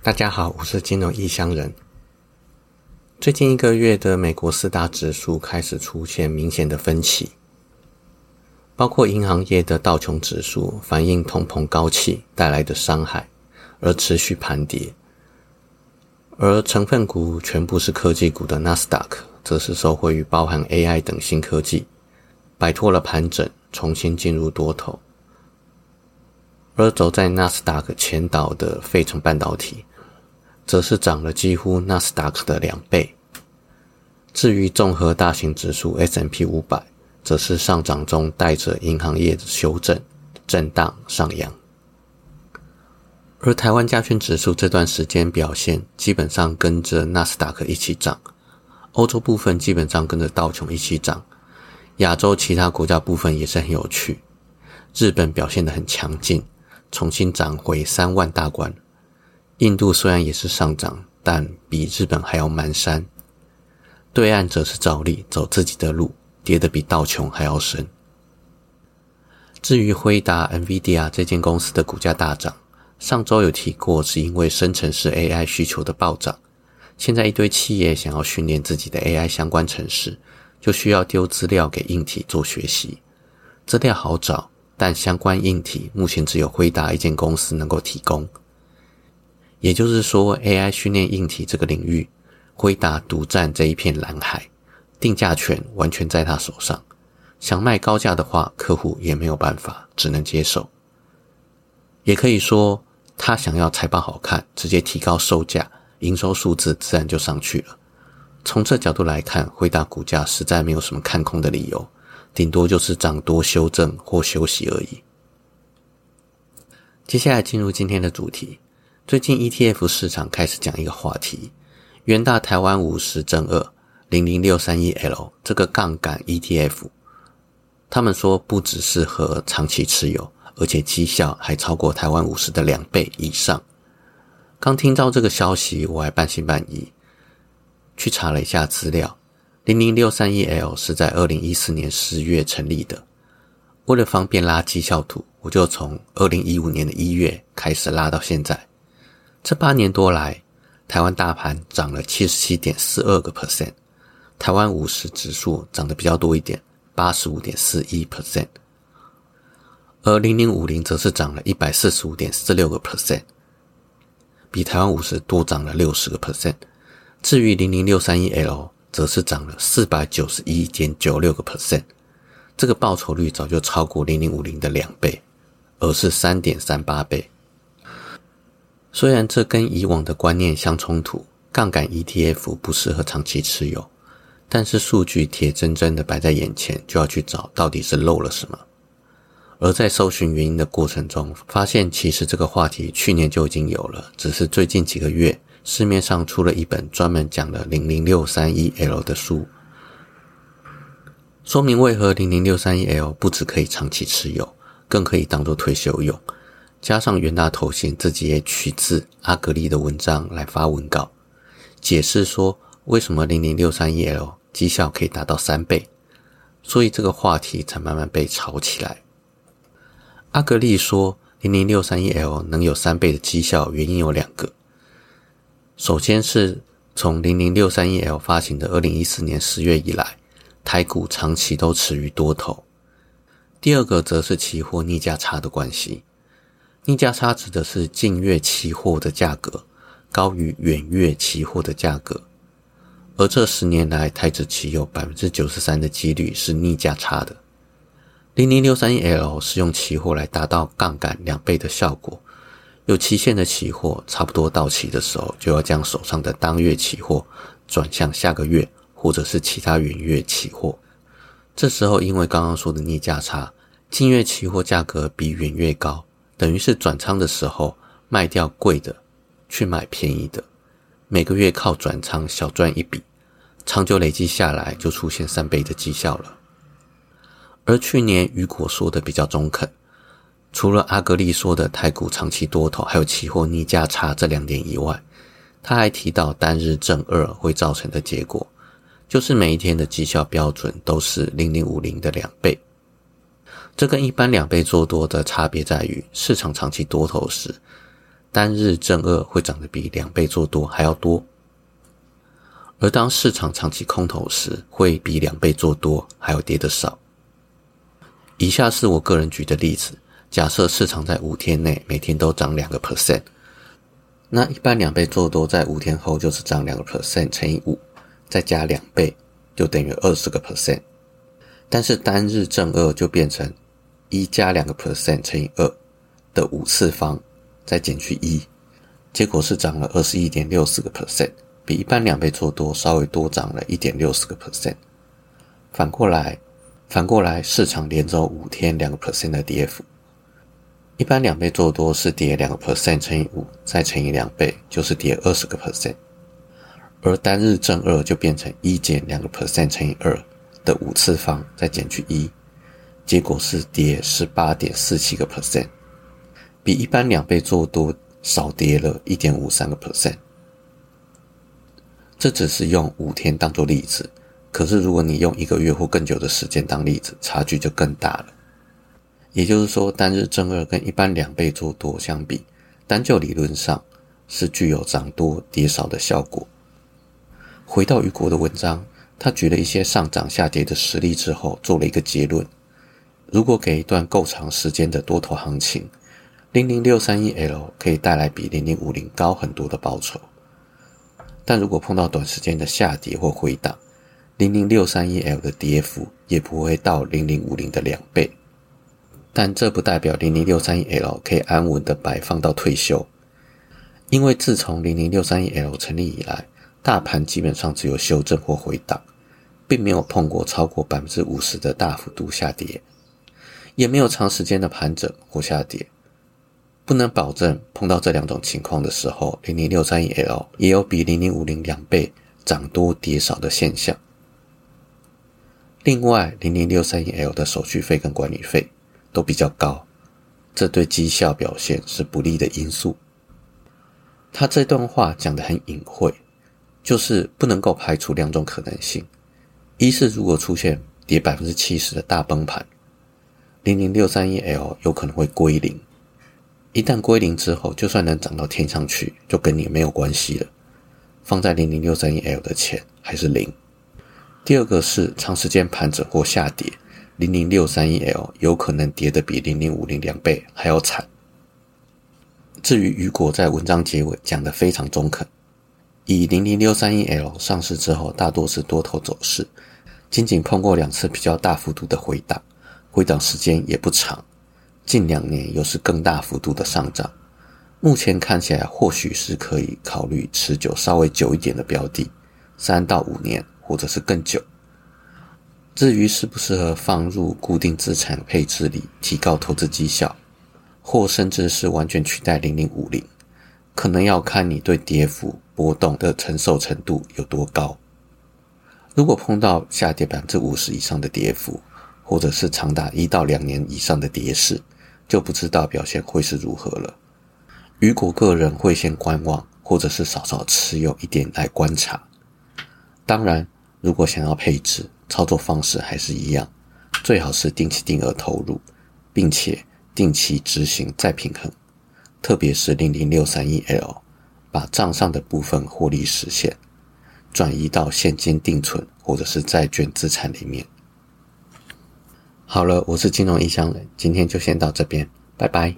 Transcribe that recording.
大家好，我是金融异乡人。最近一个月的美国四大指数开始出现明显的分歧，包括银行业的道琼指数反映通膨高企带来的伤害而持续盘跌，而成分股全部是科技股的纳斯达克则是受惠于包含 AI 等新科技，摆脱了盘整，重新进入多头。而走在纳斯达克前导的费城半导体。则是涨了几乎纳斯达克的两倍。至于综合大型指数 S&P 五百，则是上涨中带着银行业的修正，震荡上扬。而台湾加权指数这段时间表现基本上跟着纳斯达克一起涨，欧洲部分基本上跟着道琼一起涨，亚洲其他国家部分也是很有趣。日本表现得很强劲，重新涨回三万大关。印度虽然也是上涨，但比日本还要蹒跚。对岸则是照例走自己的路，跌得比道琼还要深。至于辉达 （NVIDIA） 这间公司的股价大涨，上周有提过，是因为生成式 AI 需求的暴涨。现在一堆企业想要训练自己的 AI 相关程式，就需要丢资料给硬体做学习。资料好找，但相关硬体目前只有辉达一间公司能够提供。也就是说，AI 训练硬体这个领域，辉达独占这一片蓝海，定价权完全在他手上。想卖高价的话，客户也没有办法，只能接受。也可以说，他想要财报好看，直接提高售价，营收数字自然就上去了。从这角度来看，辉达股价实在没有什么看空的理由，顶多就是涨多修正或休息而已。接下来进入今天的主题。最近 ETF 市场开始讲一个话题，元大台湾五十正二零零六三一 L 这个杠杆 ETF，他们说不只适合长期持有，而且绩效还超过台湾五十的两倍以上。刚听到这个消息，我还半信半疑，去查了一下资料，零零六三一 L 是在二零一四年十月成立的。为了方便拉绩效图，我就从二零一五年的一月开始拉到现在。这八年多来，台湾大盘涨了七十七点四二个 percent，台湾五十指数涨得比较多一点，八十五点四一 percent，而零零五零则是涨了一百四十五点四六个 percent，比台湾五十多涨了六十个 percent。至于零零六三一 L，则是涨了四百九十一点九六个 percent，这个报酬率早就超过零零五零的两倍，而是三点三八倍。虽然这跟以往的观念相冲突，杠杆 ETF 不适合长期持有，但是数据铁铮铮的摆在眼前，就要去找到底是漏了什么。而在搜寻原因的过程中，发现其实这个话题去年就已经有了，只是最近几个月市面上出了一本专门讲了零零六三一 L 的书，说明为何零零六三一 L 不只可以长期持有，更可以当做退休用。加上元大头衔，自己也取自阿格丽的文章来发文稿，解释说为什么零零六三一 L 绩效可以达到三倍，所以这个话题才慢慢被炒起来。阿格丽说，零零六三一 L 能有三倍的绩效，原因有两个。首先是从零零六三一 L 发行的二零一四年十月以来，台股长期都持于多头。第二个则是期货逆价差的关系。逆价差指的是近月期货的价格高于远月期货的价格，而这十年来，台指期有百分之九十三的几率是逆价差的。零零六三一 L 是用期货来达到杠杆两倍的效果，有期限的期货差不多到期的时候，就要将手上的当月期货转向下个月或者是其他远月期货。这时候，因为刚刚说的逆价差，近月期货价格比远月高。等于是转仓的时候卖掉贵的，去买便宜的，每个月靠转仓小赚一笔，长久累积下来就出现三倍的绩效了。而去年雨果说的比较中肯，除了阿格丽说的太股长期多头，还有期货逆价差这两点以外，他还提到单日正二会造成的结果，就是每一天的绩效标准都是零零五零的两倍。这跟一般两倍做多的差别在于，市场长期多头时，单日正二会涨得比两倍做多还要多，而当市场长期空头时，会比两倍做多还要跌得少。以下是我个人举的例子：假设市场在五天内每天都涨两个 percent，那一般两倍做多在五天后就是涨两个 percent 乘以五，再加两倍就等于二十个 percent。但是单日正二就变成一加两个 percent 乘以二的五次方。再减去一，结果是涨了二十一点六四个 percent，比一般两倍做多稍微多涨了一点六四个 percent。反过来，反过来，市场连走五天两个 percent 的跌幅，一般两倍做多是跌两个 percent 乘以五，再乘以两倍就是跌二十个 percent，而单日正二就变成一减两个 percent 乘以二的五次方，再减去一，结果是跌十八点四七个 percent。比一般两倍做多少跌了一点五三个 percent，这只是用五天当做例子，可是如果你用一个月或更久的时间当例子，差距就更大了。也就是说，单日正二跟一般两倍做多相比，单就理论上是具有涨多跌少的效果。回到雨果的文章，他举了一些上涨下跌的实例之后，做了一个结论：如果给一段够长时间的多头行情。零零六三一 L 可以带来比零零五零高很多的报酬，但如果碰到短时间的下跌或回档，零零六三一 L 的跌幅也不会到零零五零的两倍。但这不代表零零六三一 L 可以安稳的摆放到退休，因为自从零零六三一 L 成立以来，大盘基本上只有修正或回档，并没有碰过超过百分之五十的大幅度下跌，也没有长时间的盘整或下跌。不能保证碰到这两种情况的时候，零零六三一 L 也有比零零五零两倍涨多跌少的现象。另外，零零六三一 L 的手续费跟管理费都比较高，这对绩效表现是不利的因素。他这段话讲得很隐晦，就是不能够排除两种可能性：一是如果出现跌百分之七十的大崩盘，零零六三一 L 有可能会归零。一旦归零之后，就算能涨到天上去，就跟你没有关系了。放在零零六三一 L 的钱还是零。第二个是长时间盘整或下跌，零零六三一 L 有可能跌得比零零五零两倍还要惨。至于雨果在文章结尾讲的非常中肯，以零零六三一 L 上市之后，大多是多头走势，仅仅碰过两次比较大幅度的回档，回档时间也不长。近两年又是更大幅度的上涨，目前看起来或许是可以考虑持久稍微久一点的标的，三到五年或者是更久。至于适不适合放入固定资产配置里提高投资绩效，或甚至是完全取代零零五零，可能要看你对跌幅波动的承受程度有多高。如果碰到下跌百分之五十以上的跌幅，或者是长达一到两年以上的跌势，就不知道表现会是如何了。雨果个人会先观望，或者是少少持有一点来观察。当然，如果想要配置，操作方式还是一样，最好是定期定额投入，并且定期执行再平衡。特别是零零六三一 L，把账上的部分获利实现，转移到现金定存或者是债券资产里面。好了，我是金融异乡人，今天就先到这边，拜拜。